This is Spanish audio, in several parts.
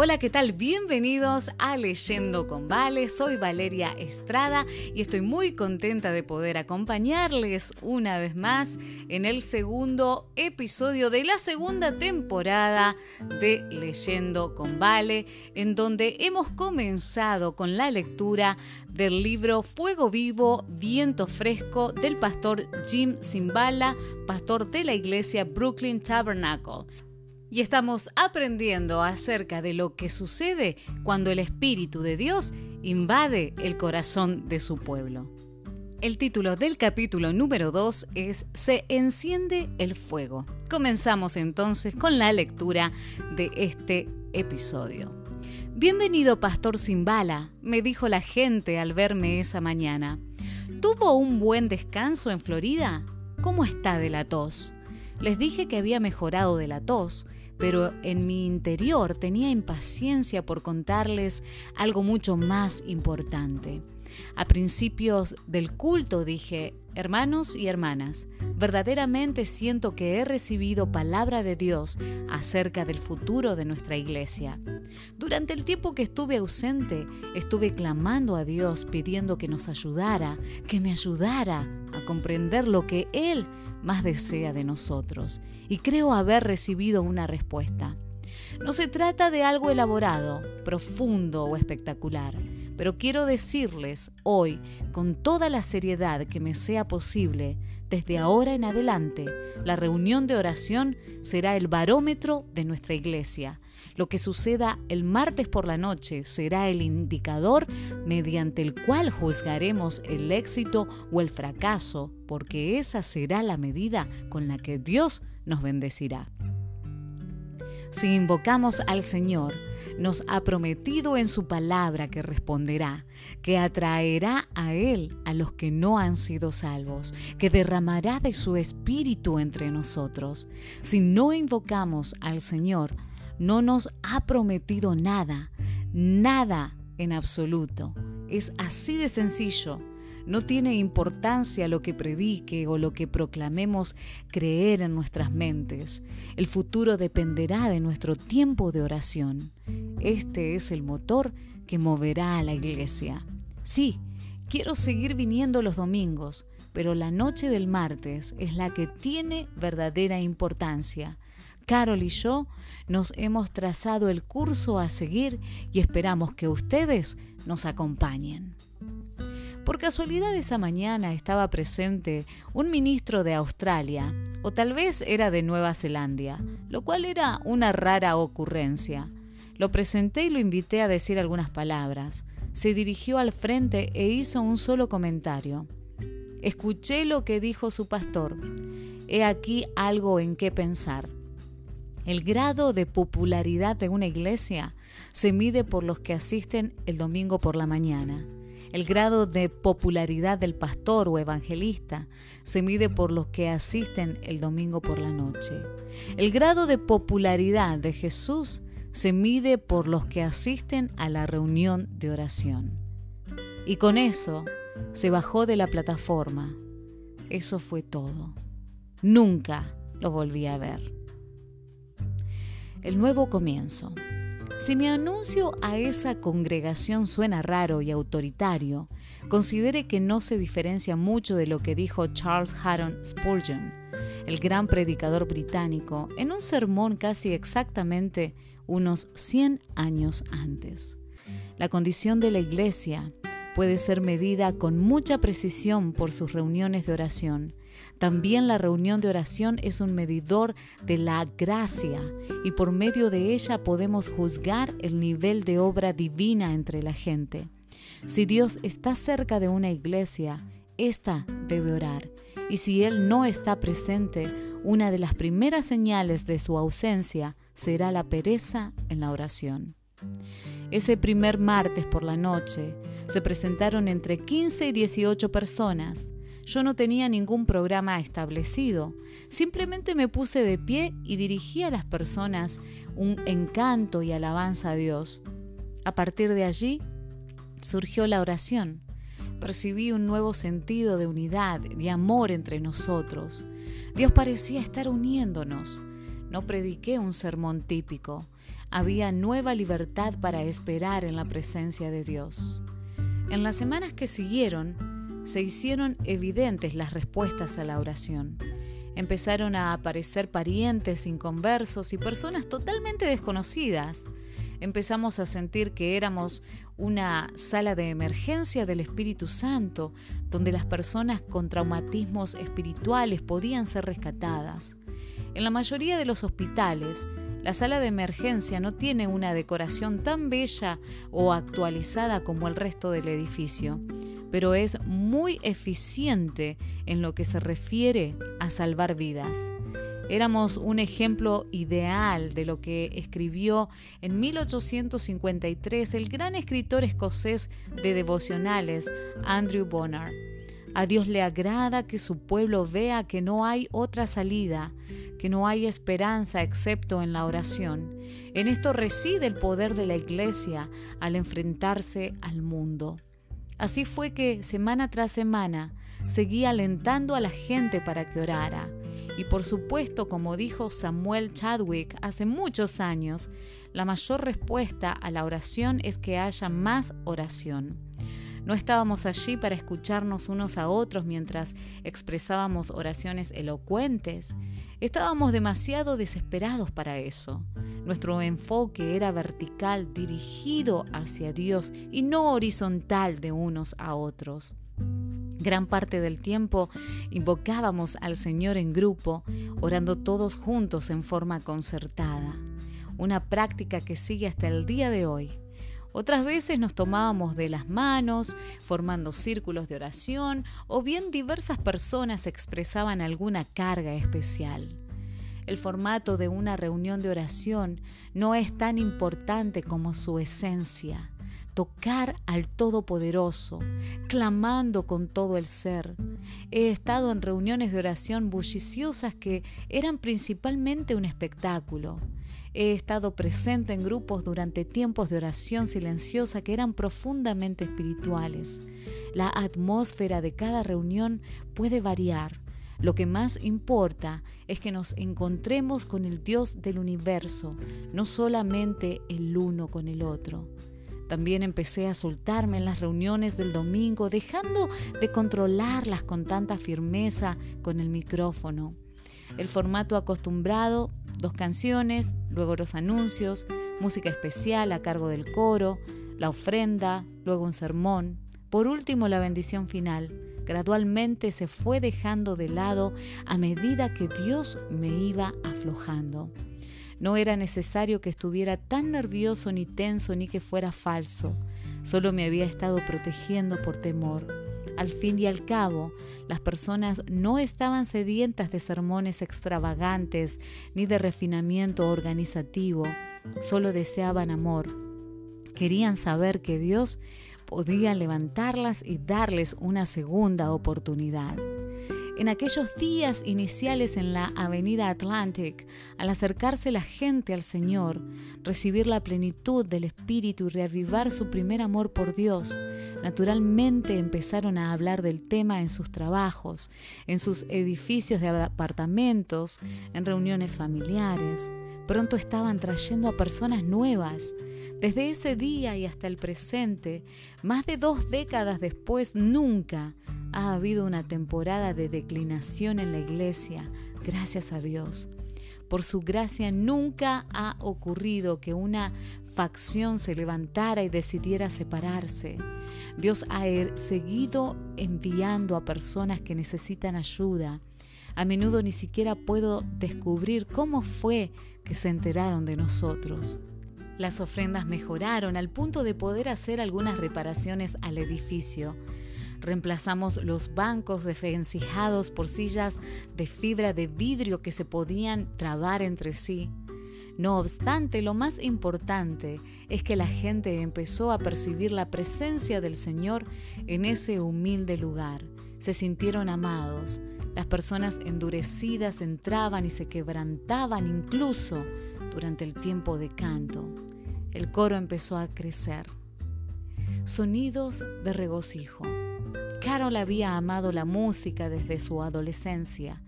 Hola, ¿qué tal? Bienvenidos a Leyendo con Vale. Soy Valeria Estrada y estoy muy contenta de poder acompañarles una vez más en el segundo episodio de la segunda temporada de Leyendo con Vale, en donde hemos comenzado con la lectura del libro Fuego Vivo, Viento Fresco del pastor Jim Zimbala, pastor de la iglesia Brooklyn Tabernacle y estamos aprendiendo acerca de lo que sucede cuando el Espíritu de Dios invade el corazón de su pueblo. El título del capítulo número 2 es Se enciende el fuego. Comenzamos entonces con la lectura de este episodio. Bienvenido, Pastor Simbala, me dijo la gente al verme esa mañana. ¿Tuvo un buen descanso en Florida? ¿Cómo está de la tos? Les dije que había mejorado de la tos pero en mi interior tenía impaciencia por contarles algo mucho más importante. A principios del culto dije, hermanos y hermanas, verdaderamente siento que he recibido palabra de Dios acerca del futuro de nuestra iglesia. Durante el tiempo que estuve ausente, estuve clamando a Dios pidiendo que nos ayudara, que me ayudara a comprender lo que Él más desea de nosotros y creo haber recibido una respuesta. No se trata de algo elaborado, profundo o espectacular, pero quiero decirles hoy, con toda la seriedad que me sea posible, desde ahora en adelante, la reunión de oración será el barómetro de nuestra iglesia. Lo que suceda el martes por la noche será el indicador mediante el cual juzgaremos el éxito o el fracaso, porque esa será la medida con la que Dios nos bendecirá. Si invocamos al Señor, nos ha prometido en su palabra que responderá, que atraerá a Él a los que no han sido salvos, que derramará de su espíritu entre nosotros. Si no invocamos al Señor, no nos ha prometido nada, nada en absoluto. Es así de sencillo. No tiene importancia lo que predique o lo que proclamemos creer en nuestras mentes. El futuro dependerá de nuestro tiempo de oración. Este es el motor que moverá a la iglesia. Sí, quiero seguir viniendo los domingos, pero la noche del martes es la que tiene verdadera importancia. Carol y yo nos hemos trazado el curso a seguir y esperamos que ustedes nos acompañen. Por casualidad esa mañana estaba presente un ministro de Australia, o tal vez era de Nueva Zelanda, lo cual era una rara ocurrencia. Lo presenté y lo invité a decir algunas palabras. Se dirigió al frente e hizo un solo comentario. Escuché lo que dijo su pastor. He aquí algo en qué pensar. El grado de popularidad de una iglesia se mide por los que asisten el domingo por la mañana. El grado de popularidad del pastor o evangelista se mide por los que asisten el domingo por la noche. El grado de popularidad de Jesús se mide por los que asisten a la reunión de oración. Y con eso se bajó de la plataforma. Eso fue todo. Nunca lo volví a ver. El nuevo comienzo. Si mi anuncio a esa congregación suena raro y autoritario, considere que no se diferencia mucho de lo que dijo Charles Haddon Spurgeon, el gran predicador británico, en un sermón casi exactamente unos 100 años antes. La condición de la Iglesia puede ser medida con mucha precisión por sus reuniones de oración, también la reunión de oración es un medidor de la gracia y por medio de ella podemos juzgar el nivel de obra divina entre la gente. Si Dios está cerca de una iglesia, ésta debe orar. Y si Él no está presente, una de las primeras señales de su ausencia será la pereza en la oración. Ese primer martes por la noche se presentaron entre 15 y 18 personas. Yo no tenía ningún programa establecido, simplemente me puse de pie y dirigí a las personas un encanto y alabanza a Dios. A partir de allí surgió la oración. Percibí un nuevo sentido de unidad, de amor entre nosotros. Dios parecía estar uniéndonos. No prediqué un sermón típico. había nueva libertad para esperar en la presencia de Dios. En las semanas que siguieron, se hicieron evidentes las respuestas a la oración. Empezaron a aparecer parientes inconversos y personas totalmente desconocidas. Empezamos a sentir que éramos una sala de emergencia del Espíritu Santo, donde las personas con traumatismos espirituales podían ser rescatadas. En la mayoría de los hospitales, la sala de emergencia no tiene una decoración tan bella o actualizada como el resto del edificio, pero es muy eficiente en lo que se refiere a salvar vidas. Éramos un ejemplo ideal de lo que escribió en 1853 el gran escritor escocés de devocionales Andrew Bonar. A Dios le agrada que su pueblo vea que no hay otra salida, que no hay esperanza excepto en la oración. En esto reside el poder de la Iglesia al enfrentarse al mundo. Así fue que semana tras semana seguía alentando a la gente para que orara. Y por supuesto, como dijo Samuel Chadwick hace muchos años, la mayor respuesta a la oración es que haya más oración. No estábamos allí para escucharnos unos a otros mientras expresábamos oraciones elocuentes. Estábamos demasiado desesperados para eso. Nuestro enfoque era vertical, dirigido hacia Dios y no horizontal de unos a otros. Gran parte del tiempo invocábamos al Señor en grupo, orando todos juntos en forma concertada, una práctica que sigue hasta el día de hoy. Otras veces nos tomábamos de las manos, formando círculos de oración, o bien diversas personas expresaban alguna carga especial. El formato de una reunión de oración no es tan importante como su esencia tocar al Todopoderoso, clamando con todo el ser. He estado en reuniones de oración bulliciosas que eran principalmente un espectáculo. He estado presente en grupos durante tiempos de oración silenciosa que eran profundamente espirituales. La atmósfera de cada reunión puede variar. Lo que más importa es que nos encontremos con el Dios del universo, no solamente el uno con el otro. También empecé a soltarme en las reuniones del domingo, dejando de controlarlas con tanta firmeza con el micrófono. El formato acostumbrado, dos canciones, luego los anuncios, música especial a cargo del coro, la ofrenda, luego un sermón, por último la bendición final. Gradualmente se fue dejando de lado a medida que Dios me iba aflojando. No era necesario que estuviera tan nervioso ni tenso ni que fuera falso. Solo me había estado protegiendo por temor. Al fin y al cabo, las personas no estaban sedientas de sermones extravagantes ni de refinamiento organizativo, solo deseaban amor. Querían saber que Dios podía levantarlas y darles una segunda oportunidad. En aquellos días iniciales en la Avenida Atlantic, al acercarse la gente al Señor, recibir la plenitud del Espíritu y reavivar su primer amor por Dios, naturalmente empezaron a hablar del tema en sus trabajos, en sus edificios de apartamentos, en reuniones familiares. Pronto estaban trayendo a personas nuevas. Desde ese día y hasta el presente, más de dos décadas después, nunca ha habido una temporada de declinación en la iglesia, gracias a Dios. Por su gracia nunca ha ocurrido que una facción se levantara y decidiera separarse. Dios ha er, seguido enviando a personas que necesitan ayuda. A menudo ni siquiera puedo descubrir cómo fue que se enteraron de nosotros. Las ofrendas mejoraron al punto de poder hacer algunas reparaciones al edificio. Reemplazamos los bancos desvencijados por sillas de fibra de vidrio que se podían trabar entre sí. No obstante, lo más importante es que la gente empezó a percibir la presencia del Señor en ese humilde lugar. Se sintieron amados. Las personas endurecidas entraban y se quebrantaban incluso durante el tiempo de canto. El coro empezó a crecer. Sonidos de regocijo. Carol había amado la música desde su adolescencia.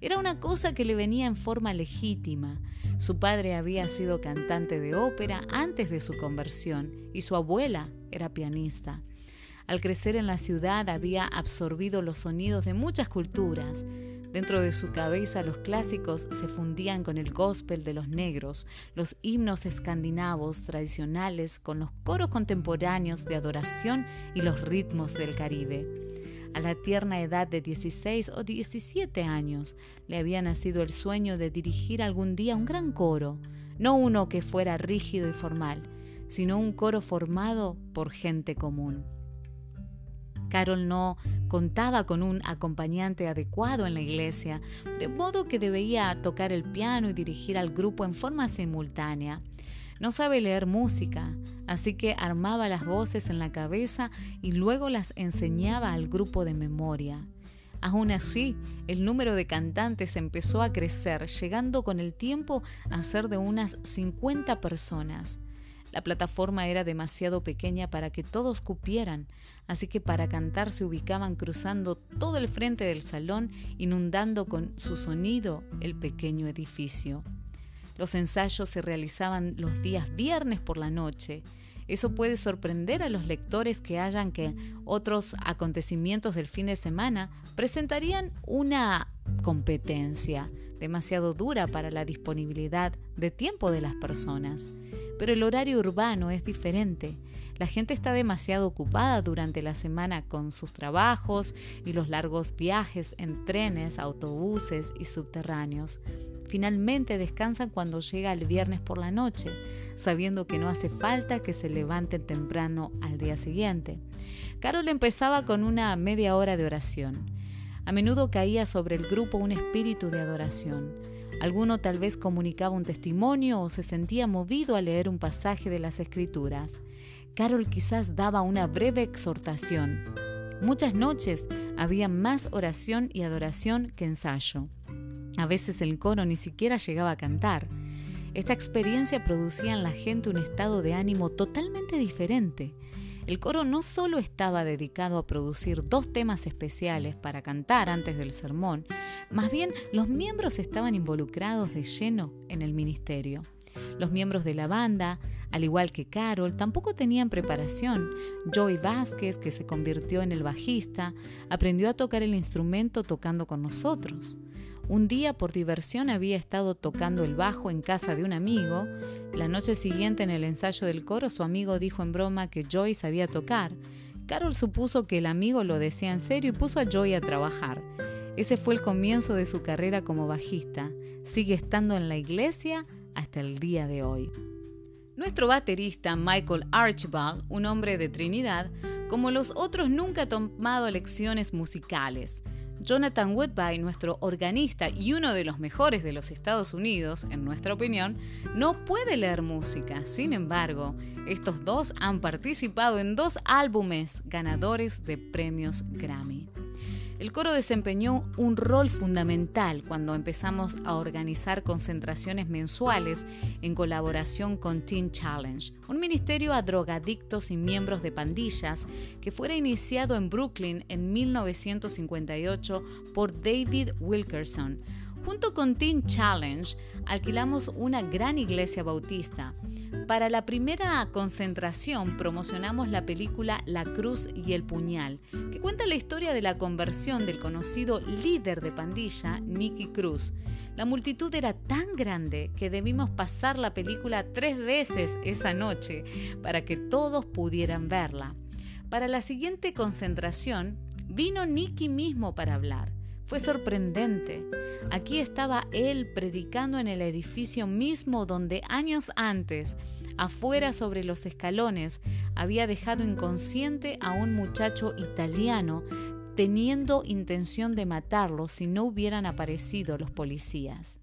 Era una cosa que le venía en forma legítima. Su padre había sido cantante de ópera antes de su conversión y su abuela era pianista. Al crecer en la ciudad había absorbido los sonidos de muchas culturas. Dentro de su cabeza los clásicos se fundían con el gospel de los negros, los himnos escandinavos tradicionales con los coros contemporáneos de adoración y los ritmos del Caribe. A la tierna edad de 16 o 17 años le había nacido el sueño de dirigir algún día un gran coro, no uno que fuera rígido y formal, sino un coro formado por gente común. Carol no contaba con un acompañante adecuado en la iglesia, de modo que debía tocar el piano y dirigir al grupo en forma simultánea. No sabe leer música, así que armaba las voces en la cabeza y luego las enseñaba al grupo de memoria. Aún así, el número de cantantes empezó a crecer, llegando con el tiempo a ser de unas 50 personas. La plataforma era demasiado pequeña para que todos cupieran, así que para cantar se ubicaban cruzando todo el frente del salón, inundando con su sonido el pequeño edificio. Los ensayos se realizaban los días viernes por la noche. Eso puede sorprender a los lectores que hayan que otros acontecimientos del fin de semana presentarían una competencia demasiado dura para la disponibilidad de tiempo de las personas. Pero el horario urbano es diferente. La gente está demasiado ocupada durante la semana con sus trabajos y los largos viajes en trenes, autobuses y subterráneos. Finalmente descansan cuando llega el viernes por la noche, sabiendo que no hace falta que se levanten temprano al día siguiente. Carol empezaba con una media hora de oración. A menudo caía sobre el grupo un espíritu de adoración. Alguno tal vez comunicaba un testimonio o se sentía movido a leer un pasaje de las Escrituras. Carol quizás daba una breve exhortación. Muchas noches había más oración y adoración que ensayo. A veces el coro ni siquiera llegaba a cantar. Esta experiencia producía en la gente un estado de ánimo totalmente diferente. El coro no solo estaba dedicado a producir dos temas especiales para cantar antes del sermón, más bien los miembros estaban involucrados de lleno en el ministerio. Los miembros de la banda, al igual que Carol, tampoco tenían preparación. Joey Vázquez, que se convirtió en el bajista, aprendió a tocar el instrumento tocando con nosotros. Un día por diversión había estado tocando el bajo en casa de un amigo. La noche siguiente en el ensayo del coro su amigo dijo en broma que Joy sabía tocar. Carol supuso que el amigo lo decía en serio y puso a Joy a trabajar. Ese fue el comienzo de su carrera como bajista. Sigue estando en la iglesia hasta el día de hoy. Nuestro baterista Michael Archibald, un hombre de Trinidad, como los otros nunca ha tomado lecciones musicales. Jonathan Woodby, nuestro organista y uno de los mejores de los Estados Unidos, en nuestra opinión, no puede leer música. Sin embargo, estos dos han participado en dos álbumes ganadores de premios Grammy. El coro desempeñó un rol fundamental cuando empezamos a organizar concentraciones mensuales en colaboración con Teen Challenge, un ministerio a drogadictos y miembros de pandillas que fuera iniciado en Brooklyn en 1958 por David Wilkerson. Junto con Teen Challenge, alquilamos una gran iglesia bautista. Para la primera concentración promocionamos la película La Cruz y el Puñal, que cuenta la historia de la conversión del conocido líder de pandilla, Nicky Cruz. La multitud era tan grande que debimos pasar la película tres veces esa noche para que todos pudieran verla. Para la siguiente concentración, vino Nicky mismo para hablar. Fue sorprendente. Aquí estaba él predicando en el edificio mismo donde años antes, afuera sobre los escalones, había dejado inconsciente a un muchacho italiano teniendo intención de matarlo si no hubieran aparecido los policías.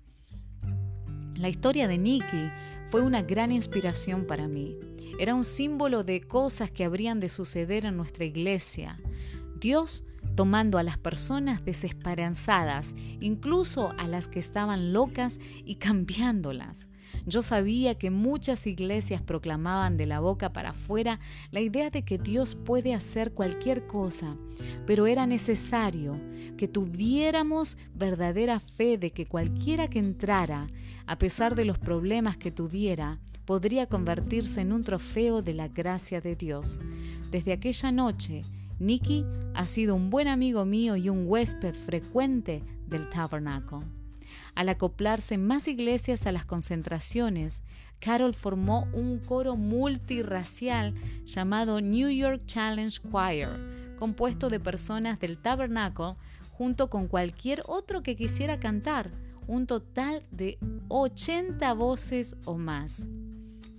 La historia de Nicky fue una gran inspiración para mí. Era un símbolo de cosas que habrían de suceder en nuestra iglesia. Dios tomando a las personas desesperanzadas, incluso a las que estaban locas, y cambiándolas. Yo sabía que muchas iglesias proclamaban de la boca para afuera la idea de que Dios puede hacer cualquier cosa, pero era necesario que tuviéramos verdadera fe de que cualquiera que entrara, a pesar de los problemas que tuviera, podría convertirse en un trofeo de la gracia de Dios. Desde aquella noche, Nicky ha sido un buen amigo mío y un huésped frecuente del tabernáculo. Al acoplarse más iglesias a las concentraciones, Carol formó un coro multirracial llamado New York Challenge Choir, compuesto de personas del tabernáculo junto con cualquier otro que quisiera cantar, un total de 80 voces o más.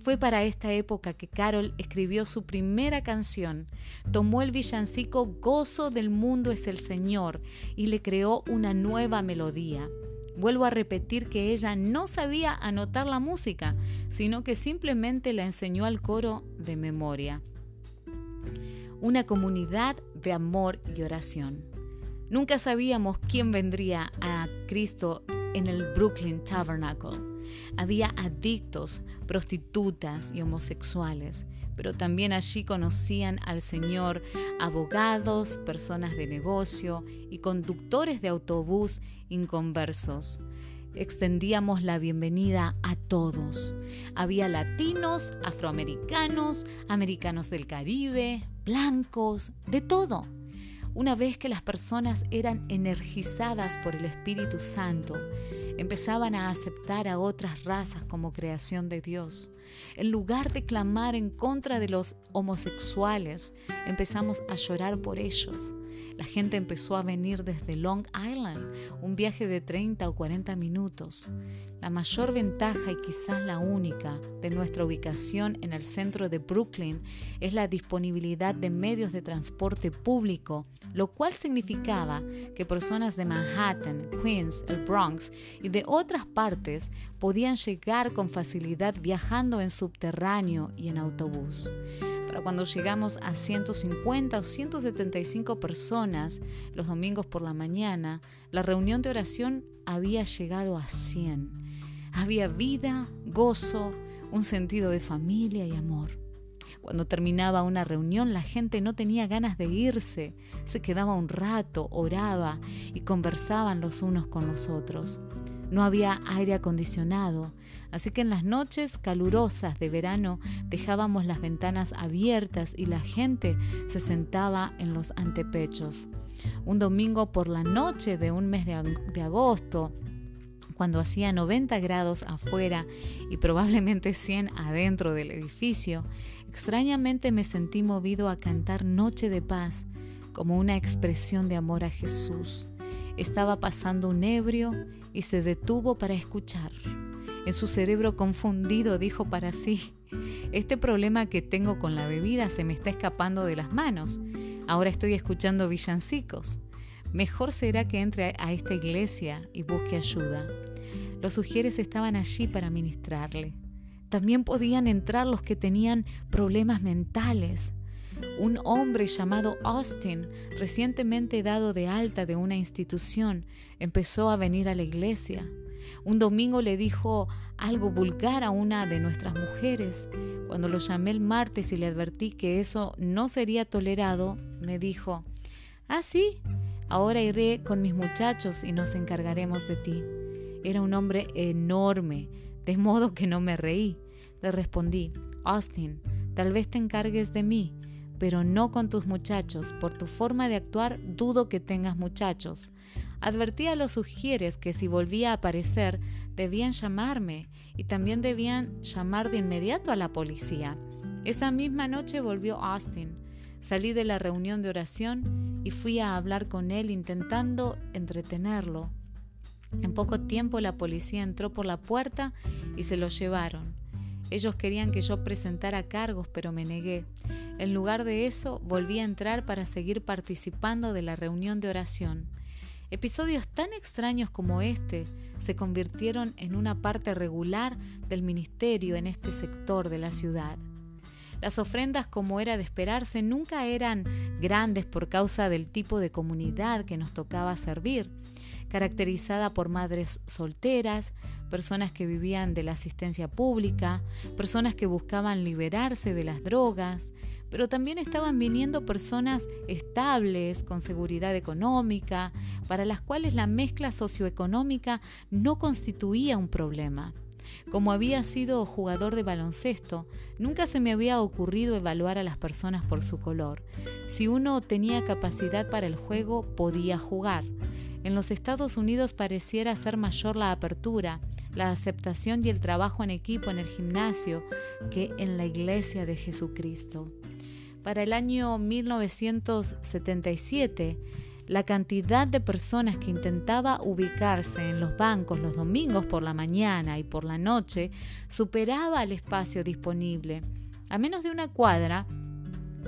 Fue para esta época que Carol escribió su primera canción, tomó el villancico Gozo del mundo es el Señor y le creó una nueva melodía. Vuelvo a repetir que ella no sabía anotar la música, sino que simplemente la enseñó al coro de memoria. Una comunidad de amor y oración. Nunca sabíamos quién vendría a Cristo en el Brooklyn Tabernacle. Había adictos, prostitutas y homosexuales, pero también allí conocían al Señor abogados, personas de negocio y conductores de autobús inconversos. Extendíamos la bienvenida a todos. Había latinos, afroamericanos, americanos del Caribe, blancos, de todo. Una vez que las personas eran energizadas por el Espíritu Santo, empezaban a aceptar a otras razas como creación de Dios. En lugar de clamar en contra de los homosexuales, empezamos a llorar por ellos. La gente empezó a venir desde Long Island, un viaje de 30 o 40 minutos. La mayor ventaja y quizás la única de nuestra ubicación en el centro de Brooklyn es la disponibilidad de medios de transporte público, lo cual significaba que personas de Manhattan, Queens, el Bronx y de otras partes podían llegar con facilidad viajando en subterráneo y en autobús. Para cuando llegamos a 150 o 175 personas los domingos por la mañana, la reunión de oración había llegado a 100. Había vida, gozo, un sentido de familia y amor. Cuando terminaba una reunión la gente no tenía ganas de irse, se quedaba un rato, oraba y conversaban los unos con los otros. No había aire acondicionado, así que en las noches calurosas de verano dejábamos las ventanas abiertas y la gente se sentaba en los antepechos. Un domingo por la noche de un mes de, agosto, cuando hacía 90 grados afuera y probablemente 100 adentro del edificio, extrañamente me sentí movido a cantar Noche de Paz como una expresión de amor a Jesús. Estaba pasando un ebrio y se detuvo para escuchar. En su cerebro confundido dijo para sí, este problema que tengo con la bebida se me está escapando de las manos. Ahora estoy escuchando villancicos mejor será que entre a esta iglesia y busque ayuda. Los sugieres estaban allí para ministrarle. También podían entrar los que tenían problemas mentales. Un hombre llamado Austin, recientemente dado de alta de una institución, empezó a venir a la iglesia. Un domingo le dijo algo vulgar a una de nuestras mujeres. Cuando lo llamé el martes y le advertí que eso no sería tolerado, me dijo, ¿Ah, sí? Ahora iré con mis muchachos y nos encargaremos de ti. Era un hombre enorme, de modo que no me reí. Le respondí, Austin, tal vez te encargues de mí, pero no con tus muchachos. Por tu forma de actuar dudo que tengas muchachos. Advertí a los sugieres que si volvía a aparecer debían llamarme y también debían llamar de inmediato a la policía. Esa misma noche volvió Austin. Salí de la reunión de oración y fui a hablar con él intentando entretenerlo. En poco tiempo la policía entró por la puerta y se lo llevaron. Ellos querían que yo presentara cargos, pero me negué. En lugar de eso, volví a entrar para seguir participando de la reunión de oración. Episodios tan extraños como este se convirtieron en una parte regular del ministerio en este sector de la ciudad. Las ofrendas, como era de esperarse, nunca eran grandes por causa del tipo de comunidad que nos tocaba servir, caracterizada por madres solteras, personas que vivían de la asistencia pública, personas que buscaban liberarse de las drogas, pero también estaban viniendo personas estables, con seguridad económica, para las cuales la mezcla socioeconómica no constituía un problema. Como había sido jugador de baloncesto, nunca se me había ocurrido evaluar a las personas por su color. Si uno tenía capacidad para el juego, podía jugar. En los Estados Unidos pareciera ser mayor la apertura, la aceptación y el trabajo en equipo en el gimnasio que en la iglesia de Jesucristo. Para el año 1977, la cantidad de personas que intentaba ubicarse en los bancos los domingos por la mañana y por la noche superaba el espacio disponible. A menos de una cuadra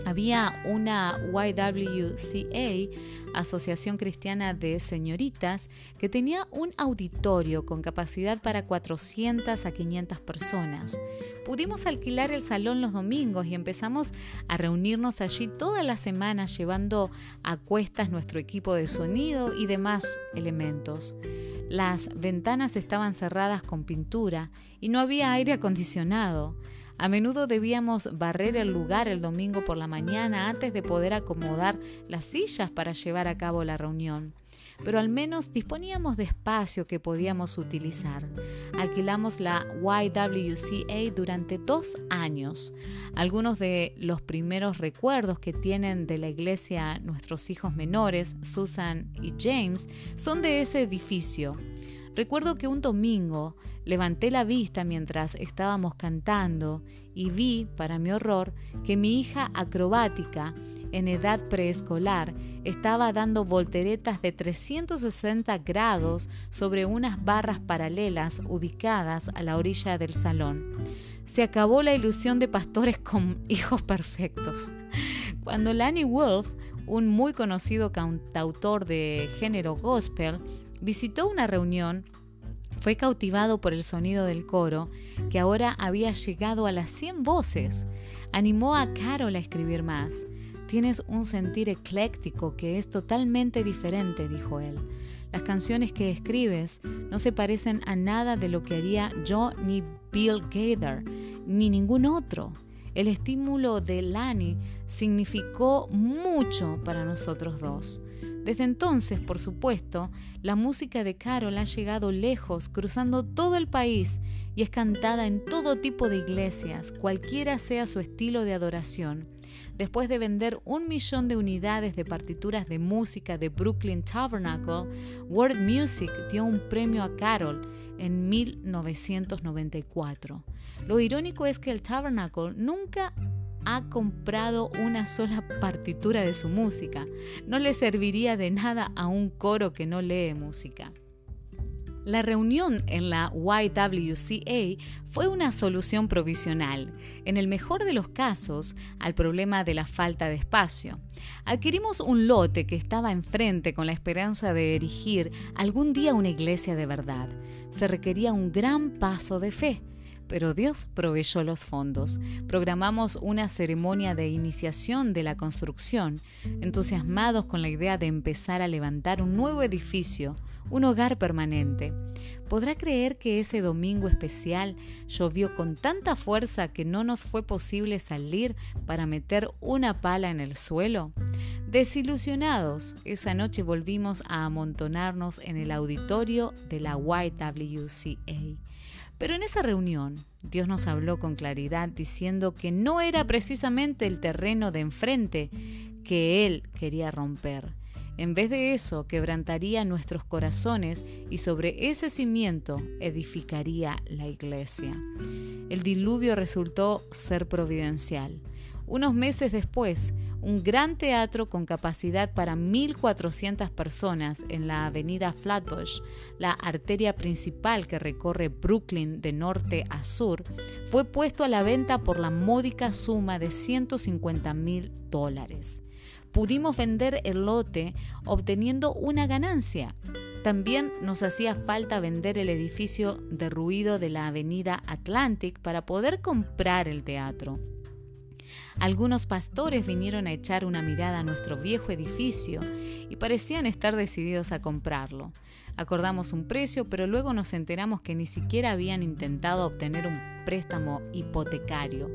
había una YWCA, Asociación Cristiana de Señoritas, que tenía un auditorio con capacidad para 400 a 500 personas. Pudimos alquilar el salón los domingos y empezamos a reunirnos allí todas las semanas llevando a cuestas nuestro equipo de sonido y demás elementos. Las ventanas estaban cerradas con pintura y no había aire acondicionado. A menudo debíamos barrer el lugar el domingo por la mañana antes de poder acomodar las sillas para llevar a cabo la reunión. Pero al menos disponíamos de espacio que podíamos utilizar. Alquilamos la YWCA durante dos años. Algunos de los primeros recuerdos que tienen de la iglesia nuestros hijos menores, Susan y James, son de ese edificio. Recuerdo que un domingo levanté la vista mientras estábamos cantando y vi, para mi horror, que mi hija acrobática, en edad preescolar, estaba dando volteretas de 360 grados sobre unas barras paralelas ubicadas a la orilla del salón. Se acabó la ilusión de pastores con hijos perfectos. Cuando Lanny Wolf, un muy conocido cantautor de género gospel, visitó una reunión, fue cautivado por el sonido del coro, que ahora había llegado a las 100 voces. Animó a Carol a escribir más. Tienes un sentir ecléctico que es totalmente diferente, dijo él. Las canciones que escribes no se parecen a nada de lo que haría yo ni Bill Gaither, ni ningún otro. El estímulo de Lani significó mucho para nosotros dos. Desde entonces, por supuesto, la música de Carol ha llegado lejos, cruzando todo el país y es cantada en todo tipo de iglesias, cualquiera sea su estilo de adoración. Después de vender un millón de unidades de partituras de música de Brooklyn Tabernacle, World Music dio un premio a Carol en 1994. Lo irónico es que el Tabernacle nunca ha comprado una sola partitura de su música. No le serviría de nada a un coro que no lee música. La reunión en la YWCA fue una solución provisional, en el mejor de los casos, al problema de la falta de espacio. Adquirimos un lote que estaba enfrente con la esperanza de erigir algún día una iglesia de verdad. Se requería un gran paso de fe pero Dios proveyó los fondos. Programamos una ceremonia de iniciación de la construcción, entusiasmados con la idea de empezar a levantar un nuevo edificio, un hogar permanente. ¿Podrá creer que ese domingo especial llovió con tanta fuerza que no nos fue posible salir para meter una pala en el suelo? Desilusionados, esa noche volvimos a amontonarnos en el auditorio de la YWCA. Pero en esa reunión Dios nos habló con claridad diciendo que no era precisamente el terreno de enfrente que Él quería romper. En vez de eso, quebrantaría nuestros corazones y sobre ese cimiento edificaría la iglesia. El diluvio resultó ser providencial. Unos meses después, un gran teatro con capacidad para 1.400 personas en la avenida Flatbush, la arteria principal que recorre Brooklyn de norte a sur, fue puesto a la venta por la módica suma de 150 mil dólares. Pudimos vender el lote obteniendo una ganancia. También nos hacía falta vender el edificio derruido de la avenida Atlantic para poder comprar el teatro. Algunos pastores vinieron a echar una mirada a nuestro viejo edificio y parecían estar decididos a comprarlo. Acordamos un precio, pero luego nos enteramos que ni siquiera habían intentado obtener un préstamo hipotecario.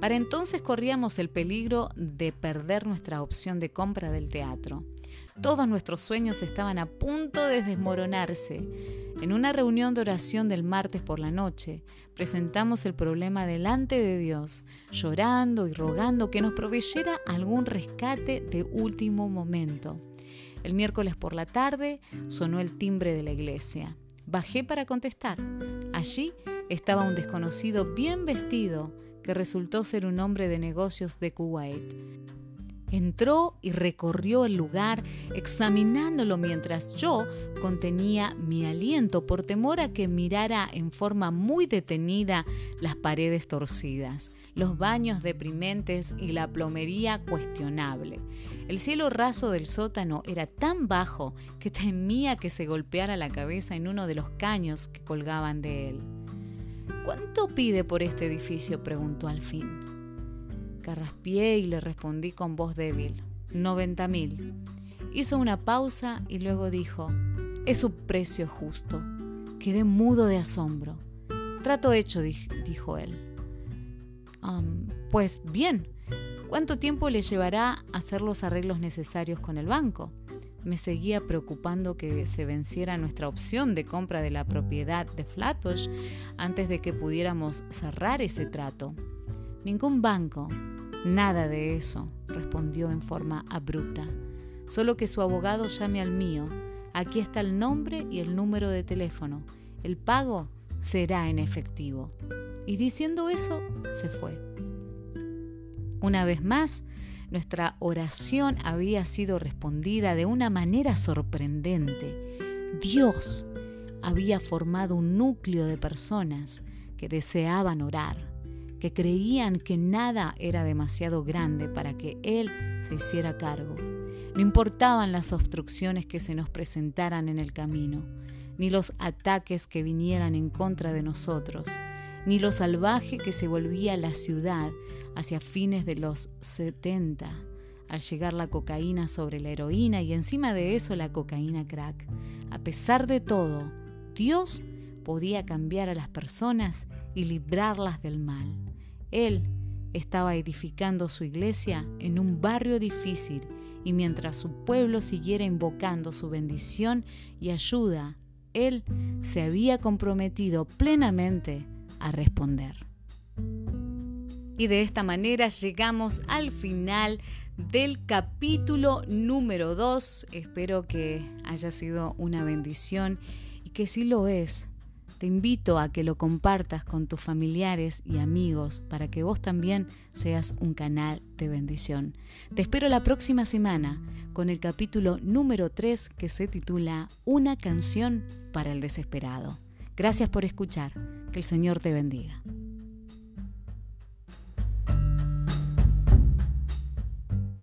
Para entonces corríamos el peligro de perder nuestra opción de compra del teatro. Todos nuestros sueños estaban a punto de desmoronarse. En una reunión de oración del martes por la noche, presentamos el problema delante de Dios, llorando y rogando que nos proveyera algún rescate de último momento. El miércoles por la tarde sonó el timbre de la iglesia. Bajé para contestar. Allí estaba un desconocido bien vestido que resultó ser un hombre de negocios de Kuwait. Entró y recorrió el lugar examinándolo mientras yo contenía mi aliento por temor a que mirara en forma muy detenida las paredes torcidas, los baños deprimentes y la plomería cuestionable. El cielo raso del sótano era tan bajo que temía que se golpeara la cabeza en uno de los caños que colgaban de él. ¿Cuánto pide por este edificio? preguntó al fin. Carraspié y le respondí con voz débil. Noventa mil. Hizo una pausa y luego dijo, es un precio justo. Quedé mudo de asombro. Trato hecho, dijo él. pues bien, ¿cuánto tiempo le llevará hacer los arreglos necesarios con el banco? Me seguía preocupando que se venciera nuestra opción de compra de la propiedad de Flatbush antes de que pudiéramos cerrar ese trato. Ningún banco, Nada de eso, respondió en forma abrupta. Solo que su abogado llame al mío. Aquí está el nombre y el número de teléfono. El pago será en efectivo. Y diciendo eso, se fue. Una vez más, nuestra oración había sido respondida de una manera sorprendente. Dios había formado un núcleo de personas que deseaban orar que creían que nada era demasiado grande para que Él se hiciera cargo. No importaban las obstrucciones que se nos presentaran en el camino, ni los ataques que vinieran en contra de nosotros, ni lo salvaje que se volvía la ciudad hacia fines de los 70, al llegar la cocaína sobre la heroína y encima de eso la cocaína crack. A pesar de todo, Dios podía cambiar a las personas y librarlas del mal. Él estaba edificando su iglesia en un barrio difícil y mientras su pueblo siguiera invocando su bendición y ayuda, Él se había comprometido plenamente a responder. Y de esta manera llegamos al final del capítulo número 2. Espero que haya sido una bendición y que si lo es, te invito a que lo compartas con tus familiares y amigos para que vos también seas un canal de bendición. Te espero la próxima semana con el capítulo número 3 que se titula Una canción para el desesperado. Gracias por escuchar. Que el Señor te bendiga.